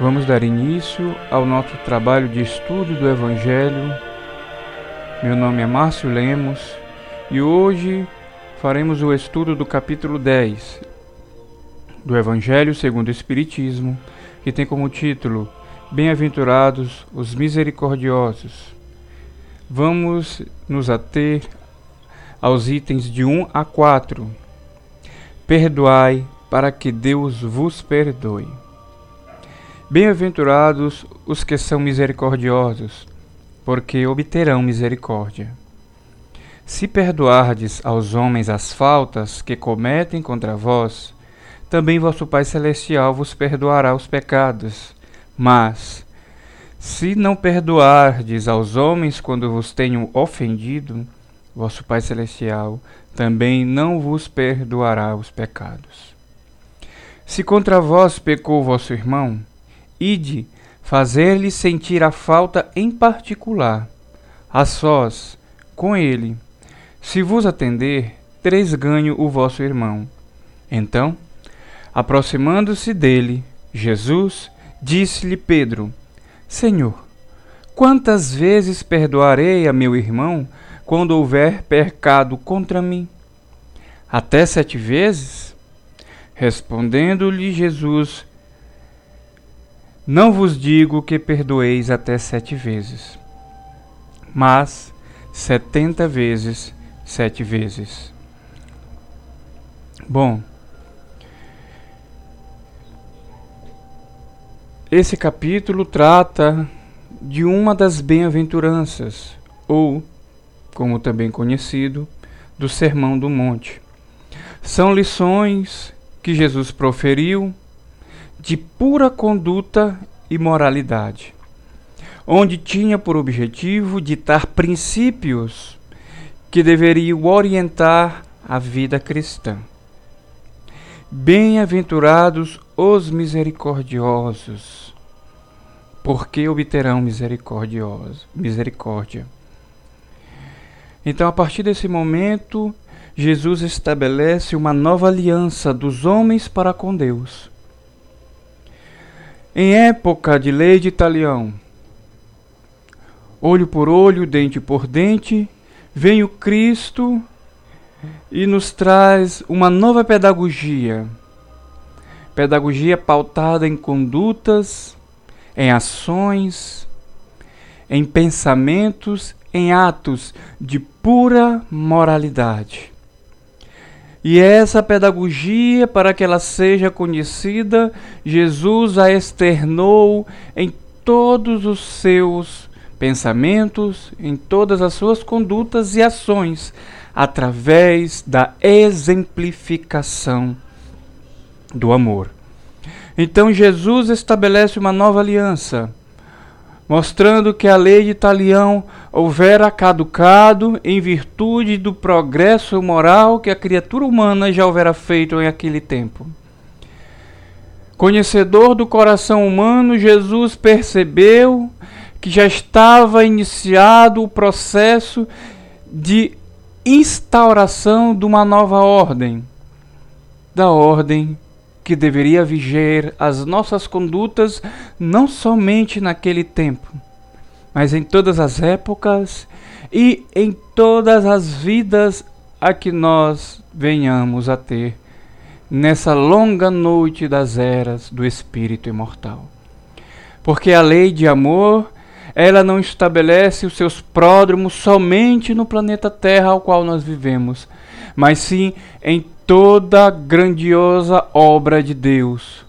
Vamos dar início ao nosso trabalho de estudo do Evangelho. Meu nome é Márcio Lemos e hoje faremos o estudo do capítulo 10 do Evangelho segundo o Espiritismo, que tem como título Bem-aventurados os misericordiosos. Vamos nos ater aos itens de 1 a 4. Perdoai para que Deus vos perdoe. Bem-aventurados os que são misericordiosos, porque obterão misericórdia. Se perdoardes aos homens as faltas que cometem contra vós, também vosso Pai Celestial vos perdoará os pecados. Mas, se não perdoardes aos homens quando vos tenham ofendido, vosso Pai Celestial também não vos perdoará os pecados. Se contra vós pecou vosso irmão, Ide, fazer-lhe sentir a falta em particular, a sós, com ele. Se vos atender, três ganho o vosso irmão. Então, aproximando-se dele, Jesus disse-lhe Pedro: Senhor, quantas vezes perdoarei a meu irmão quando houver pecado contra mim? Até sete vezes? Respondendo-lhe Jesus, não vos digo que perdoeis até sete vezes, mas setenta vezes sete vezes. Bom, esse capítulo trata de uma das bem-aventuranças, ou, como também conhecido, do Sermão do Monte. São lições que Jesus proferiu de pura conduta e moralidade, onde tinha por objetivo ditar princípios que deveriam orientar a vida cristã. Bem-aventurados os misericordiosos, porque obterão misericórdia. Então, a partir desse momento, Jesus estabelece uma nova aliança dos homens para com Deus em época de lei de talião, olho por olho, dente por dente, vem o Cristo e nos traz uma nova pedagogia. Pedagogia pautada em condutas, em ações, em pensamentos, em atos de pura moralidade. E essa pedagogia, para que ela seja conhecida, Jesus a externou em todos os seus pensamentos, em todas as suas condutas e ações, através da exemplificação do amor. Então Jesus estabelece uma nova aliança mostrando que a lei de Talião houvera caducado em virtude do progresso moral que a criatura humana já houvera feito em aquele tempo. Conhecedor do coração humano, Jesus percebeu que já estava iniciado o processo de instauração de uma nova ordem, da ordem que deveria vigiar as nossas condutas não somente naquele tempo, mas em todas as épocas e em todas as vidas a que nós venhamos a ter nessa longa noite das eras do espírito imortal. Porque a lei de amor, ela não estabelece os seus pródromos somente no planeta Terra ao qual nós vivemos, mas sim em toda a grandiosa obra de Deus,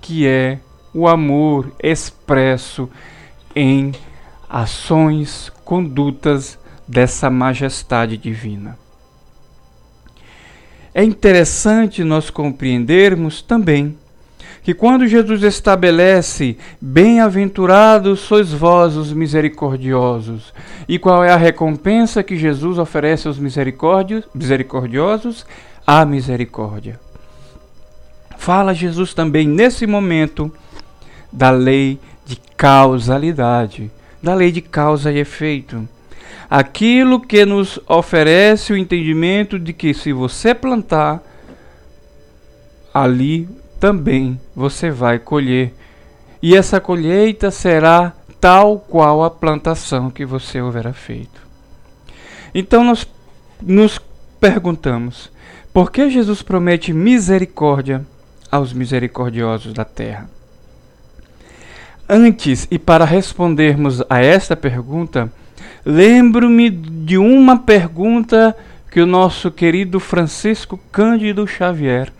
que é o amor expresso em ações, condutas dessa majestade divina. É interessante nós compreendermos também que quando Jesus estabelece bem-aventurados sois vós os misericordiosos, e qual é a recompensa que Jesus oferece aos misericordiosos? A misericórdia. Fala Jesus também nesse momento da lei de causalidade, da lei de causa e efeito. Aquilo que nos oferece o entendimento de que se você plantar, ali também você vai colher. e essa colheita será tal qual a plantação que você houvera feito. Então nós nos perguntamos: por que Jesus promete misericórdia aos misericordiosos da terra? Antes, e para respondermos a esta pergunta, lembro-me de uma pergunta que o nosso querido Francisco Cândido Xavier,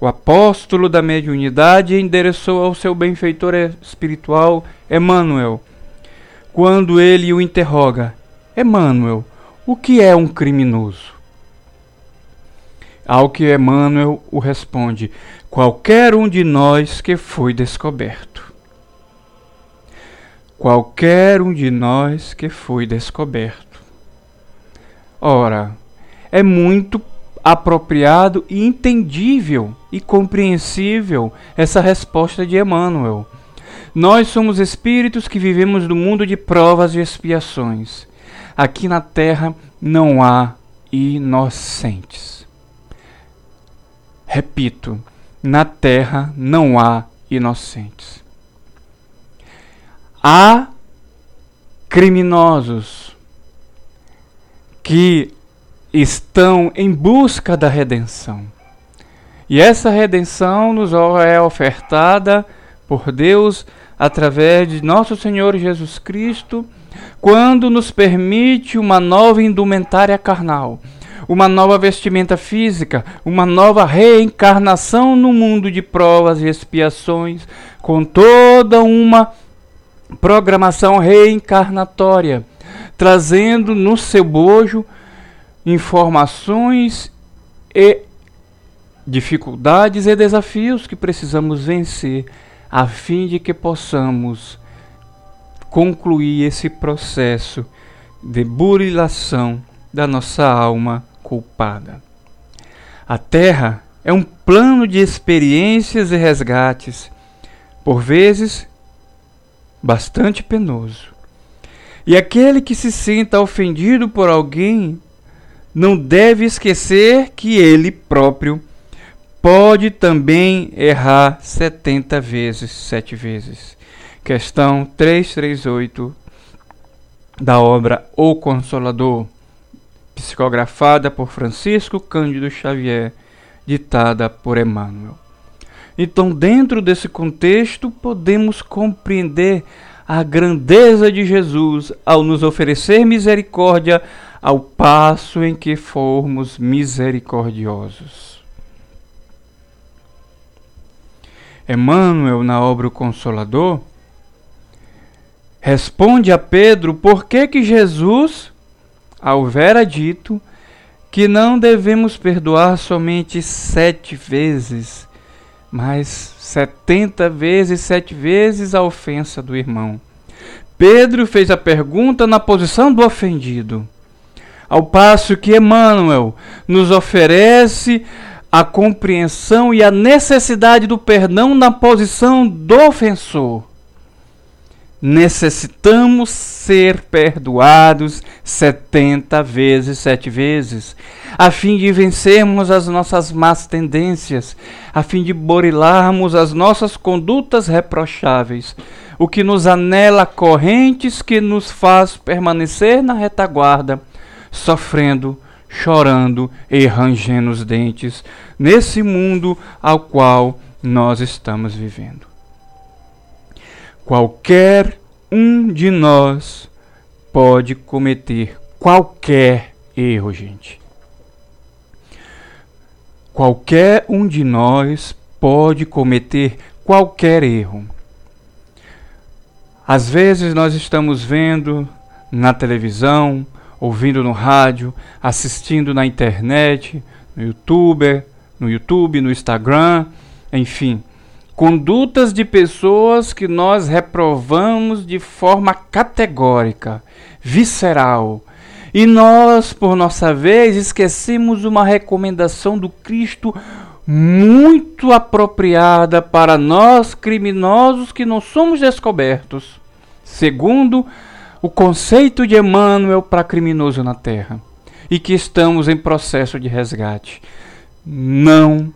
o apóstolo da mediunidade, endereçou ao seu benfeitor espiritual Emmanuel, quando ele o interroga: Emmanuel, o que é um criminoso? Ao que Emmanuel o responde: qualquer um de nós que foi descoberto. Qualquer um de nós que foi descoberto. Ora, é muito apropriado e entendível e compreensível essa resposta de Emmanuel. Nós somos espíritos que vivemos no mundo de provas e expiações. Aqui na terra não há inocentes. Repito, na terra não há inocentes. Há criminosos que estão em busca da redenção. E essa redenção nos é ofertada por Deus através de nosso Senhor Jesus Cristo, quando nos permite uma nova indumentária carnal uma nova vestimenta física, uma nova reencarnação no mundo de provas e expiações, com toda uma programação reencarnatória, trazendo no seu bojo informações e dificuldades e desafios que precisamos vencer a fim de que possamos concluir esse processo de burilação da nossa alma culpada. A terra é um plano de experiências e resgates, por vezes bastante penoso. E aquele que se sinta ofendido por alguém não deve esquecer que ele próprio pode também errar setenta vezes, sete vezes. Questão 338 da obra O Consolador psicografada por Francisco Cândido Xavier, ditada por Emmanuel. Então, dentro desse contexto, podemos compreender a grandeza de Jesus ao nos oferecer misericórdia ao passo em que formos misericordiosos. Emmanuel, na obra O Consolador, responde a Pedro por que, que Jesus houvera dito que não devemos perdoar somente sete vezes, mas setenta vezes, sete vezes a ofensa do irmão. Pedro fez a pergunta na posição do ofendido, ao passo que Emmanuel nos oferece a compreensão e a necessidade do perdão na posição do ofensor necessitamos ser perdoados setenta vezes, sete vezes, a fim de vencermos as nossas más tendências, a fim de borilarmos as nossas condutas reprocháveis, o que nos anela correntes que nos faz permanecer na retaguarda, sofrendo, chorando e rangendo os dentes nesse mundo ao qual nós estamos vivendo. Qualquer um de nós pode cometer qualquer erro, gente. Qualquer um de nós pode cometer qualquer erro. Às vezes nós estamos vendo na televisão, ouvindo no rádio, assistindo na internet, no YouTube, no YouTube, no Instagram, enfim, condutas de pessoas que nós reprovamos de forma categórica, visceral. E nós, por nossa vez, esquecemos uma recomendação do Cristo muito apropriada para nós criminosos que não somos descobertos, segundo o conceito de Emmanuel para criminoso na terra, e que estamos em processo de resgate. Não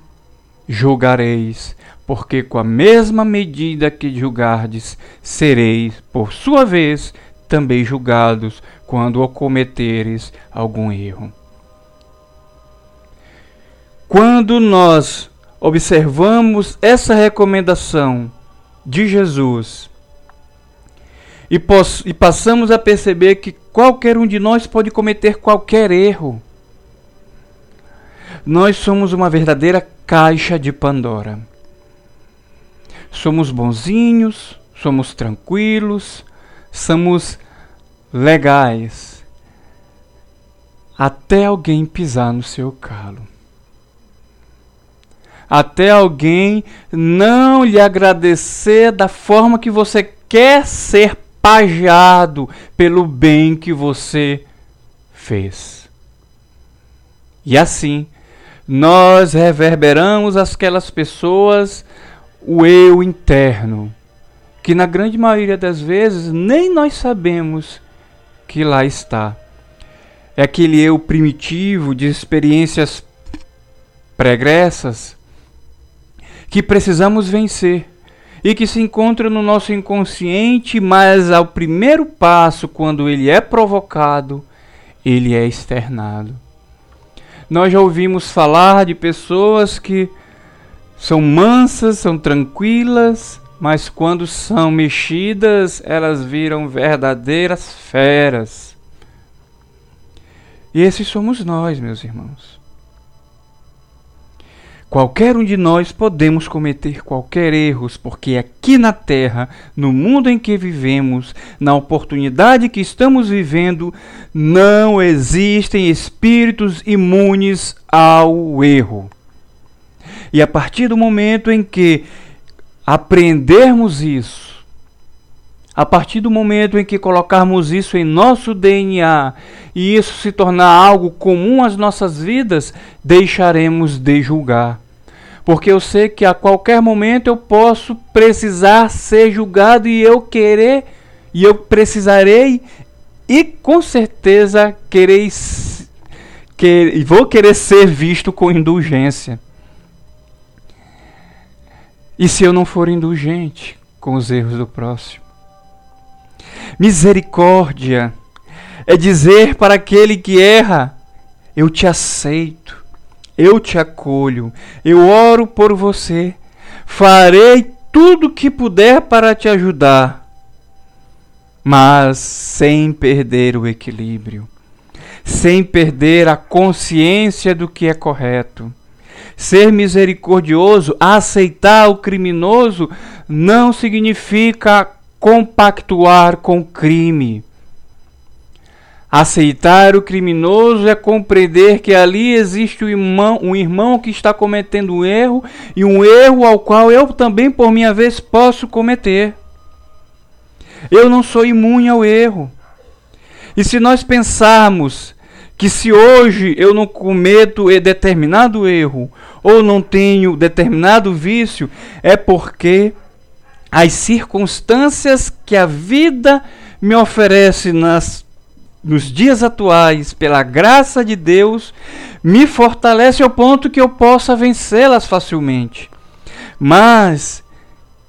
julgareis porque com a mesma medida que julgardes, sereis, por sua vez, também julgados quando cometeres algum erro. Quando nós observamos essa recomendação de Jesus e, e, passamos a perceber que qualquer um de nós pode cometer qualquer erro, nós somos uma verdadeira caixa de Pandora. Somos bonzinhos, somos tranquilos, somos legais, até alguém pisar no seu calo. Até alguém não lhe agradecer da forma que você quer ser pajeado pelo bem que você fez. E assim, nós reverberamos aquelas pessoas o eu interno, que na grande maioria das vezes nem nós sabemos que lá está. É aquele eu primitivo de experiências pregressas que precisamos vencer e que se encontra no nosso inconsciente, mas ao primeiro passo, quando ele é provocado, ele é externado. Nós já ouvimos falar de pessoas que são mansas, são tranquilas, mas quando são mexidas, elas viram verdadeiras feras. E esses somos nós, meus irmãos. Qualquer um de nós podemos cometer qualquer erros, porque aqui na Terra, no mundo em que vivemos, na oportunidade que estamos vivendo, não existem espíritos imunes ao erro. E a partir do momento em que aprendermos isso, a partir do momento em que colocarmos isso em nosso DNA e isso se tornar algo comum às nossas vidas, deixaremos de julgar. Porque eu sei que a qualquer momento eu posso precisar ser julgado e eu querer, e eu precisarei, e com certeza querei, que, vou querer ser visto com indulgência. E se eu não for indulgente com os erros do próximo? Misericórdia é dizer para aquele que erra: Eu te aceito, eu te acolho, eu oro por você, farei tudo o que puder para te ajudar, mas sem perder o equilíbrio, sem perder a consciência do que é correto Ser misericordioso, aceitar o criminoso, não significa compactuar com o crime. Aceitar o criminoso é compreender que ali existe um irmão, um irmão que está cometendo um erro e um erro ao qual eu também, por minha vez, posso cometer. Eu não sou imune ao erro. E se nós pensarmos que se hoje eu não cometo determinado erro ou não tenho determinado vício, é porque as circunstâncias que a vida me oferece nas, nos dias atuais, pela graça de Deus, me fortalece ao ponto que eu possa vencê-las facilmente. Mas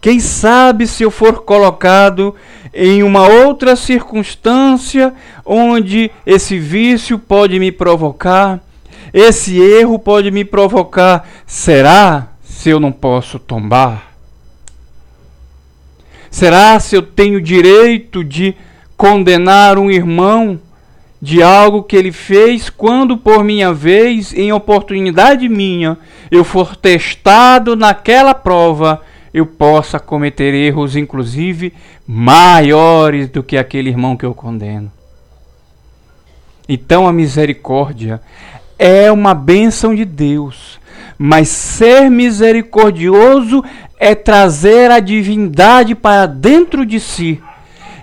quem sabe se eu for colocado em uma outra circunstância onde esse vício pode me provocar, esse erro pode me provocar. Será se eu não posso tombar? Será se eu tenho direito de condenar um irmão de algo que ele fez quando, por minha vez, em oportunidade minha, eu for testado naquela prova eu possa cometer erros, inclusive maiores do que aquele irmão que eu condeno. Então a misericórdia é uma bênção de Deus, mas ser misericordioso é trazer a divindade para dentro de si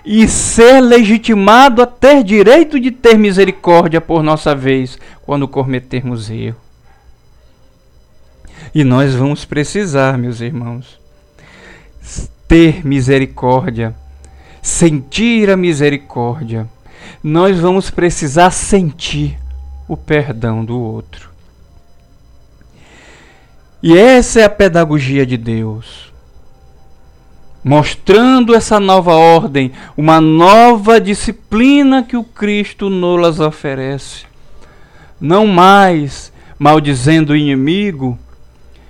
e ser legitimado a ter direito de ter misericórdia por nossa vez quando cometermos erro. E nós vamos precisar, meus irmãos, ter misericórdia, sentir a misericórdia, nós vamos precisar sentir o perdão do outro. E essa é a pedagogia de Deus. Mostrando essa nova ordem, uma nova disciplina que o Cristo nos oferece. Não mais maldizendo o inimigo,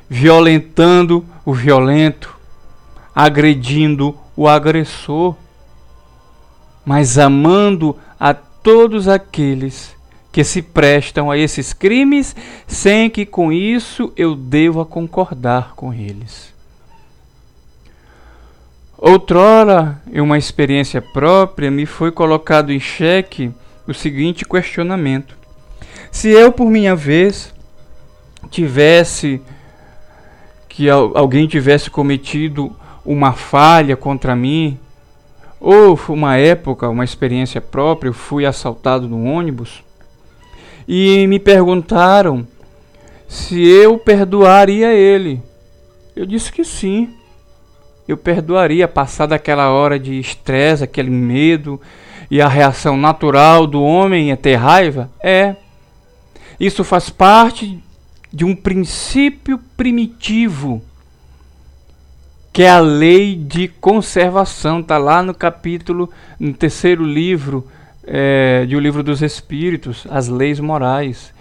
violentando o violento, agredindo o agressor, mas amando a todos aqueles que se prestam a esses crimes, sem que com isso eu deva concordar com eles. Outrora, em uma experiência própria, me foi colocado em xeque o seguinte questionamento: se eu, por minha vez, tivesse que alguém tivesse cometido uma falha contra mim, ou uma época, uma experiência própria, eu fui assaltado no ônibus, e me perguntaram se eu perdoaria ele. Eu disse que sim. Eu perdoaria, passada aquela hora de estresse, aquele medo e a reação natural do homem é ter raiva. É. Isso faz parte de um princípio primitivo que é a lei de conservação. Está lá no capítulo, no terceiro livro é, de O Livro dos Espíritos, as leis morais.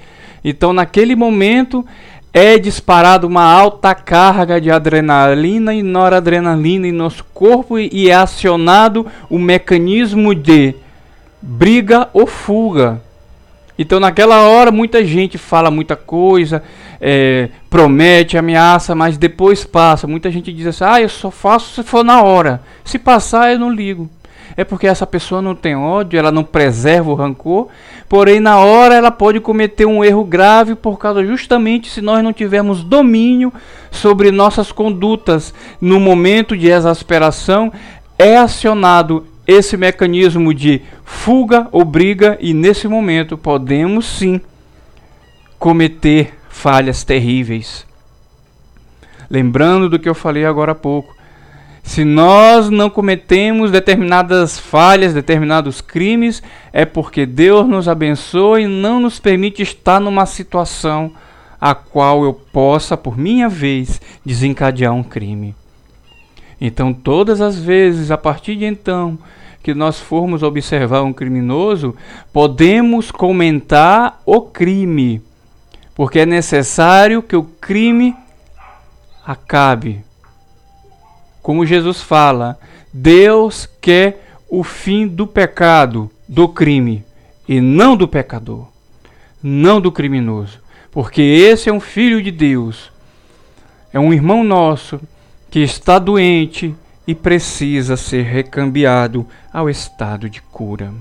Então, naquele momento, é disparada uma alta carga de adrenalina e noradrenalina em nosso corpo e é acionado o mecanismo de briga ou fuga. Então, naquela hora, muita gente fala muita coisa, é, promete, ameaça, mas depois passa. Muita gente diz assim: ah, eu só faço se for na hora. Se passar, eu não ligo é porque essa pessoa não tem ódio, ela não preserva o rancor, porém na hora ela pode cometer um erro grave por causa justamente se nós não tivermos domínio sobre nossas condutas no momento de exasperação, é acionado esse mecanismo de fuga ou briga e nesse momento podemos sim cometer falhas terríveis. Lembrando do que eu falei agora há pouco, se nós não cometemos determinadas falhas, determinados crimes, é porque Deus nos abençoa e não nos permite estar numa situação a qual eu possa, por minha vez, desencadear um crime. Então, todas as vezes, a partir de então, que nós formos observar um criminoso, podemos comentar o crime, porque é necessário que o crime acabe. Como Jesus fala, Deus quer o fim do pecado, do crime, e não do pecador, não do criminoso, porque esse é um filho de Deus, é um irmão nosso que está doente e precisa ser recambiado ao estado de cura.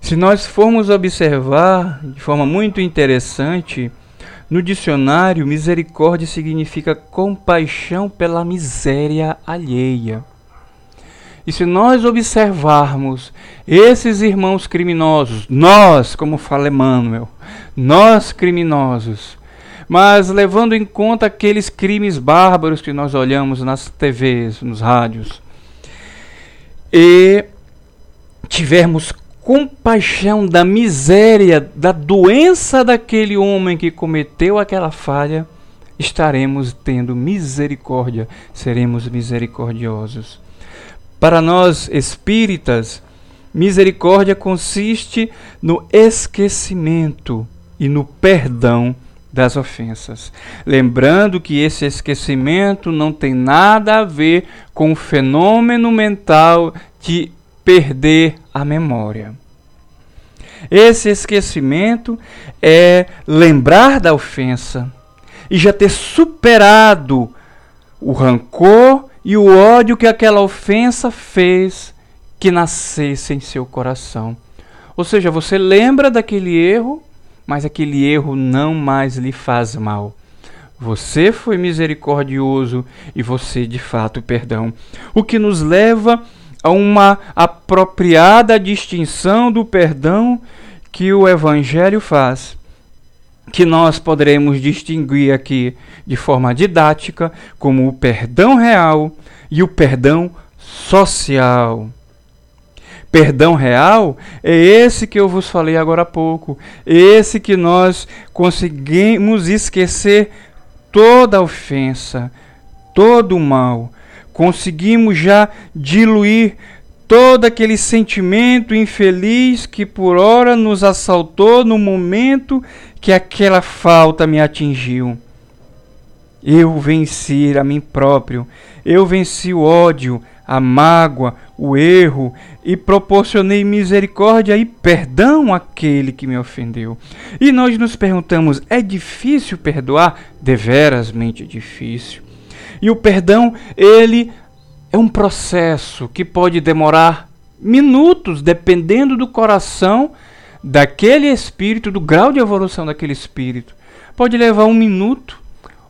Se nós formos observar de forma muito interessante, no dicionário, misericórdia significa compaixão pela miséria alheia. E se nós observarmos esses irmãos criminosos, nós, como fala Emmanuel, nós criminosos, mas levando em conta aqueles crimes bárbaros que nós olhamos nas TVs, nos rádios, e tivermos compaixão da miséria, da doença daquele homem que cometeu aquela falha, estaremos tendo misericórdia, seremos misericordiosos. Para nós espíritas, misericórdia consiste no esquecimento e no perdão das ofensas. Lembrando que esse esquecimento não tem nada a ver com o fenômeno mental de perder a memória. Esse esquecimento é lembrar da ofensa e já ter superado o rancor e o ódio que aquela ofensa fez que nascesse em seu coração. Ou seja, você lembra daquele erro, mas aquele erro não mais lhe faz mal. Você foi misericordioso e você de fato perdão. O que nos leva a uma apropriada distinção do perdão que o Evangelho faz, que nós poderemos distinguir aqui de forma didática como o perdão real e o perdão social. Perdão real é esse que eu vos falei agora há pouco, esse que nós conseguimos esquecer toda ofensa, todo o mal. Conseguimos já diluir todo aquele sentimento infeliz que por ora nos assaltou no momento que aquela falta me atingiu. Eu venci a mim próprio, eu venci o ódio, a mágoa, o erro e proporcionei misericórdia e perdão àquele que me ofendeu. E nós nos perguntamos: é difícil perdoar? Deverasmente difícil. E o perdão, ele é um processo que pode demorar minutos, dependendo do coração daquele espírito, do grau de evolução daquele espírito. Pode levar um minuto,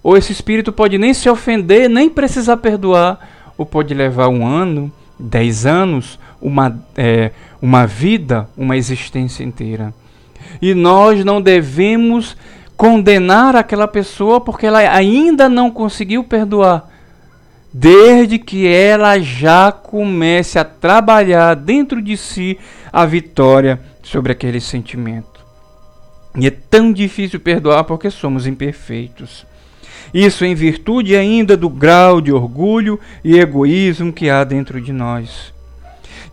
ou esse espírito pode nem se ofender, nem precisar perdoar, ou pode levar um ano, dez anos, uma, é, uma vida, uma existência inteira. E nós não devemos condenar aquela pessoa porque ela ainda não conseguiu perdoar desde que ela já comece a trabalhar dentro de si a vitória sobre aquele sentimento. E é tão difícil perdoar porque somos imperfeitos. Isso em virtude ainda do grau de orgulho e egoísmo que há dentro de nós.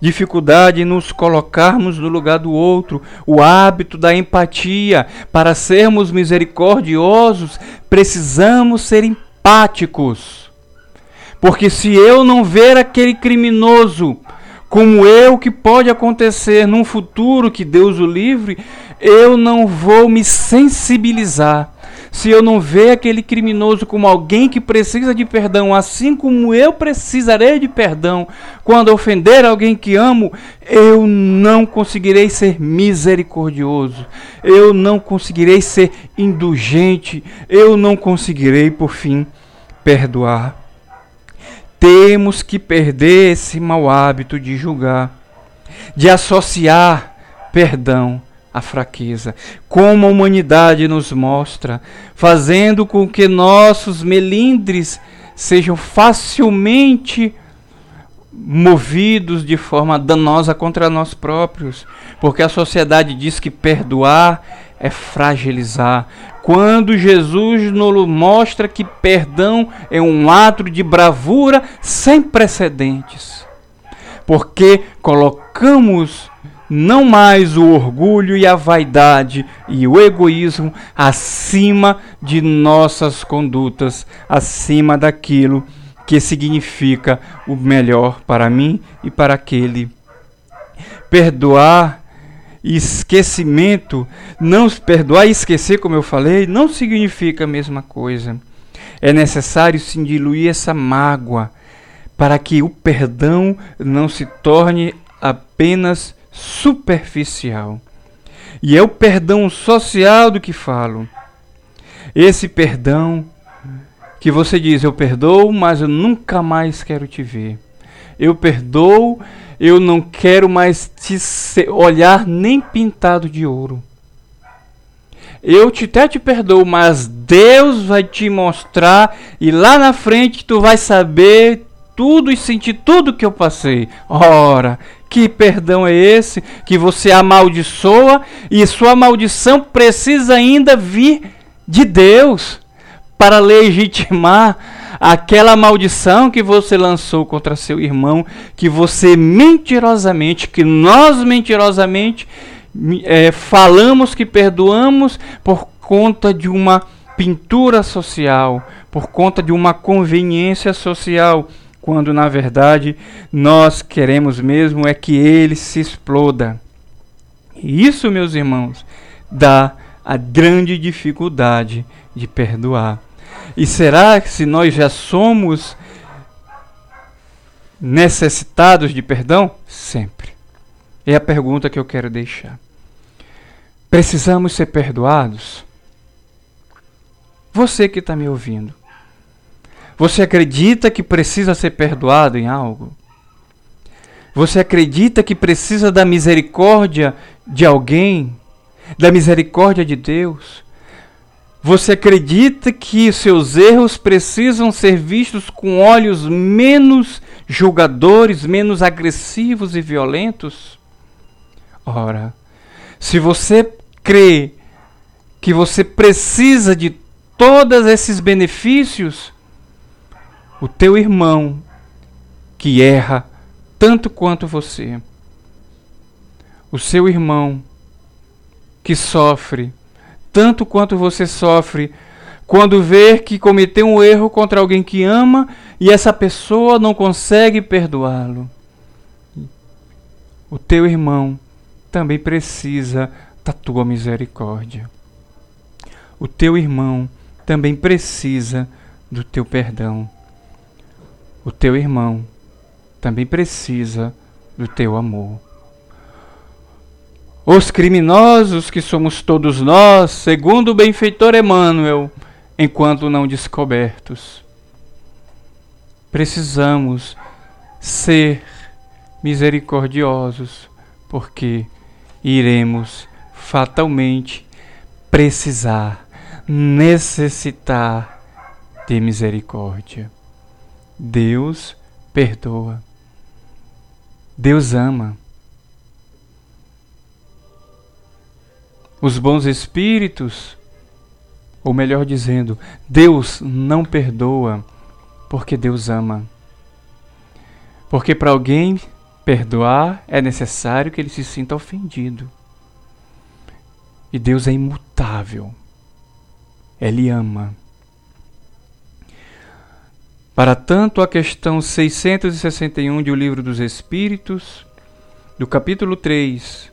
Dificuldade em nos colocarmos no lugar do outro, o hábito da empatia. Para sermos misericordiosos, precisamos ser empáticos porque se eu não ver aquele criminoso como eu que pode acontecer num futuro que Deus o livre, eu não vou me sensibilizar. Se eu não ver aquele criminoso como alguém que precisa de perdão, assim como eu precisarei de perdão quando ofender alguém que amo, eu não conseguirei ser misericordioso, eu não conseguirei ser indulgente, eu não conseguirei, por fim, perdoar. Temos que perder esse mau hábito de julgar, de associar perdão à fraqueza, como a humanidade nos mostra, fazendo com que nossos melindres sejam facilmente movidos de forma danosa contra nós próprios, porque a sociedade diz que perdoar é fragilizar. Quando Jesus nos mostra que perdão é um ato de bravura sem precedentes. Porque colocamos não mais o orgulho e a vaidade e o egoísmo acima de nossas condutas, acima daquilo que significa o melhor para mim e para aquele. Perdoar esquecimento, não perdoar e esquecer, como eu falei, não significa a mesma coisa. É necessário sim diluir essa mágoa para que o perdão não se torne apenas superficial. E é o perdão social do que falo. Esse perdão que você diz, eu perdoo, mas eu nunca mais quero te ver. Eu perdoo, eu não quero mais te olhar nem pintado de ouro. Eu te, até te perdoo, mas Deus vai te mostrar e lá na frente tu vai saber tudo e sentir tudo que eu passei. Ora, que perdão é esse que você amaldiçoa e sua maldição precisa ainda vir de Deus para legitimar aquela maldição que você lançou contra seu irmão, que você mentirosamente, que nós mentirosamente é, falamos que perdoamos por conta de uma pintura social, por conta de uma conveniência social, quando na verdade nós queremos mesmo é que ele se exploda. E isso, meus irmãos, dá a grande dificuldade de perdoar. E será que se nós já somos necessitados de perdão? Sempre. É a pergunta que eu quero deixar. Precisamos ser perdoados? Você que está me ouvindo, você acredita que precisa ser perdoado em algo? Você acredita que precisa da misericórdia de alguém? Da misericórdia de Deus? Você acredita que seus erros precisam ser vistos com olhos menos julgadores, menos agressivos e violentos? Ora, se você crê que você precisa de todos esses benefícios, o teu irmão que erra tanto quanto você, o seu irmão que sofre tanto quanto você sofre quando vê que cometeu um erro contra alguém que ama e essa pessoa não consegue perdoá-lo. O teu irmão também precisa da tua misericórdia. O teu irmão também precisa do teu perdão. O teu irmão também precisa do teu amor. Os criminosos que somos todos nós, segundo o benfeitor Emmanuel, enquanto não descobertos. Precisamos ser misericordiosos, porque iremos fatalmente precisar, necessitar de misericórdia. Deus perdoa. Deus ama. Os bons espíritos, ou melhor dizendo, Deus não perdoa porque Deus ama. Porque para alguém perdoar é necessário que ele se sinta ofendido. E Deus é imutável. Ele ama. Para tanto, a questão 661 de O Livro dos Espíritos, do capítulo 3,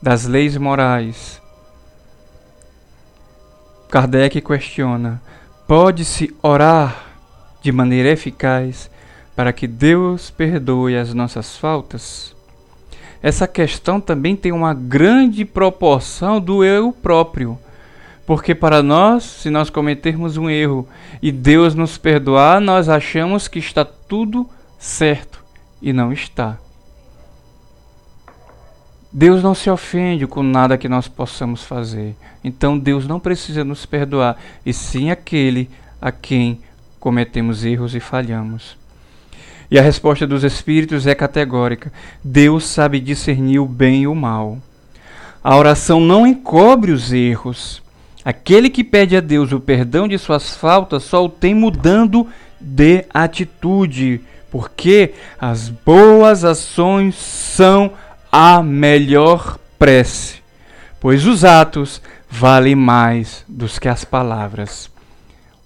das leis morais, Kardec questiona: pode-se orar de maneira eficaz para que Deus perdoe as nossas faltas? Essa questão também tem uma grande proporção do eu próprio. Porque para nós, se nós cometermos um erro e Deus nos perdoar, nós achamos que está tudo certo e não está. Deus não se ofende com nada que nós possamos fazer. Então Deus não precisa nos perdoar, e sim aquele a quem cometemos erros e falhamos. E a resposta dos Espíritos é categórica: Deus sabe discernir o bem e o mal. A oração não encobre os erros. Aquele que pede a Deus o perdão de suas faltas só o tem mudando de atitude, porque as boas ações são a melhor prece, pois os atos valem mais do que as palavras.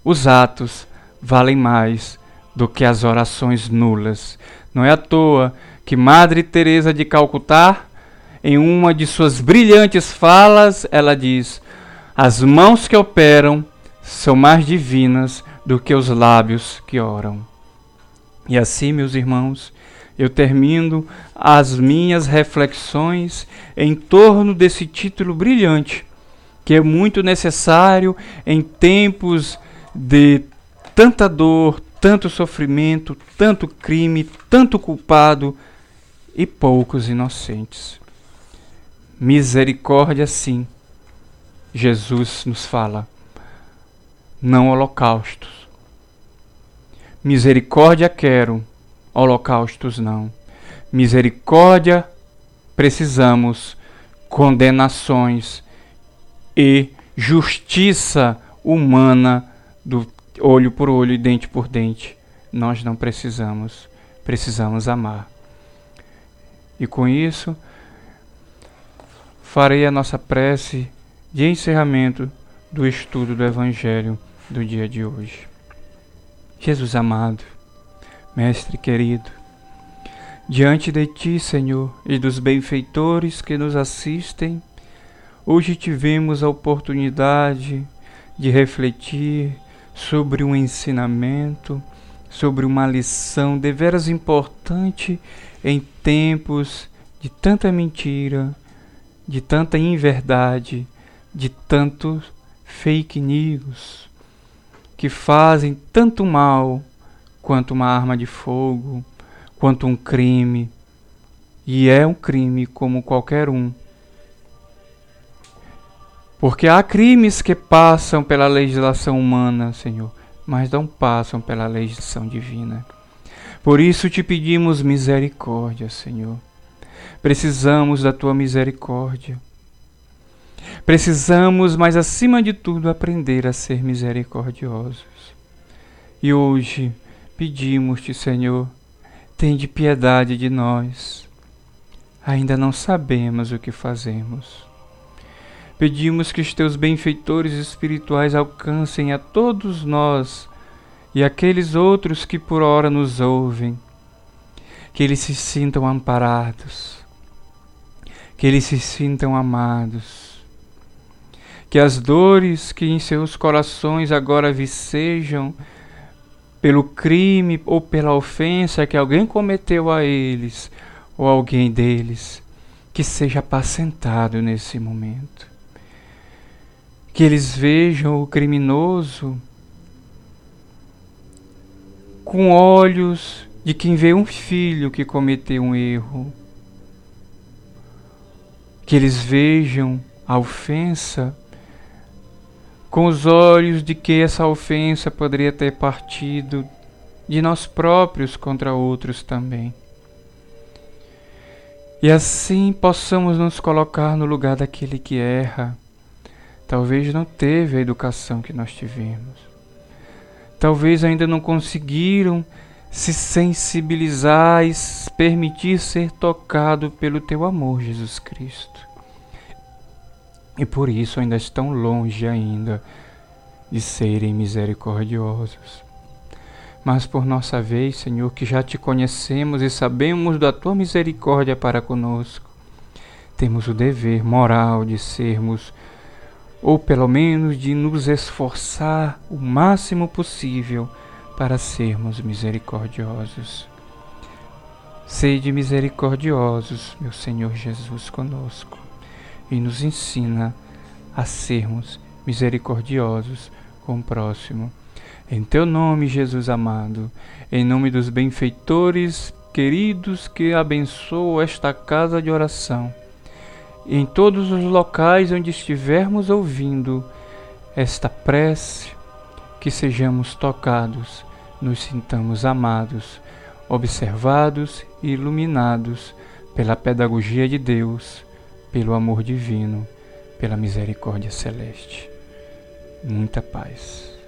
Os atos valem mais do que as orações nulas. Não é à toa que Madre Teresa de Calcutá, em uma de suas brilhantes falas, ela diz: "As mãos que operam são mais divinas do que os lábios que oram." E assim, meus irmãos, eu termino as minhas reflexões em torno desse título brilhante, que é muito necessário em tempos de tanta dor, tanto sofrimento, tanto crime, tanto culpado e poucos inocentes. Misericórdia, sim. Jesus nos fala, não holocaustos. Misericórdia quero, holocaustos não. Misericórdia precisamos, condenações e justiça humana do olho por olho e dente por dente. Nós não precisamos, precisamos amar. E com isso, farei a nossa prece de encerramento do estudo do Evangelho do dia de hoje. Jesus amado, Mestre querido, diante de Ti, Senhor, e dos benfeitores que nos assistem, hoje tivemos a oportunidade de refletir sobre um ensinamento, sobre uma lição deveras importante em tempos de tanta mentira, de tanta inverdade, de tantos fake news que fazem tanto mal quanto uma arma de fogo, quanto um crime. E é um crime como qualquer um porque há crimes que passam pela legislação humana, Senhor, mas não passam pela legislação divina. Por isso te pedimos misericórdia, Senhor. Precisamos da tua misericórdia. Precisamos, mas acima de tudo, aprender a ser misericordiosos. E hoje pedimos-te, Senhor, tende piedade de nós. Ainda não sabemos o que fazemos. Pedimos que os teus benfeitores espirituais alcancem a todos nós e aqueles outros que por hora nos ouvem, que eles se sintam amparados, que eles se sintam amados, que as dores que em seus corações agora vicejam pelo crime ou pela ofensa que alguém cometeu a eles ou alguém deles, que seja apacentado nesse momento que eles vejam o criminoso com olhos de quem vê um filho que cometeu um erro. Que eles vejam a ofensa com os olhos de que essa ofensa poderia ter partido de nós próprios contra outros também. E assim possamos nos colocar no lugar daquele que erra Talvez não teve a educação que nós tivemos. Talvez ainda não conseguiram se sensibilizar e permitir ser tocado pelo teu amor, Jesus Cristo. E por isso ainda estão longe ainda de serem misericordiosos. Mas por nossa vez, Senhor, que já te conhecemos e sabemos da tua misericórdia para conosco, temos o dever moral de sermos ou pelo menos de nos esforçar o máximo possível para sermos misericordiosos. Sede misericordiosos, meu Senhor Jesus, conosco, e nos ensina a sermos misericordiosos com o próximo. Em teu nome, Jesus amado, em nome dos benfeitores queridos que abençoam esta casa de oração em todos os locais onde estivermos ouvindo esta prece, que sejamos tocados, nos sintamos amados, observados e iluminados pela pedagogia de Deus, pelo amor divino, pela misericórdia celeste. Muita paz.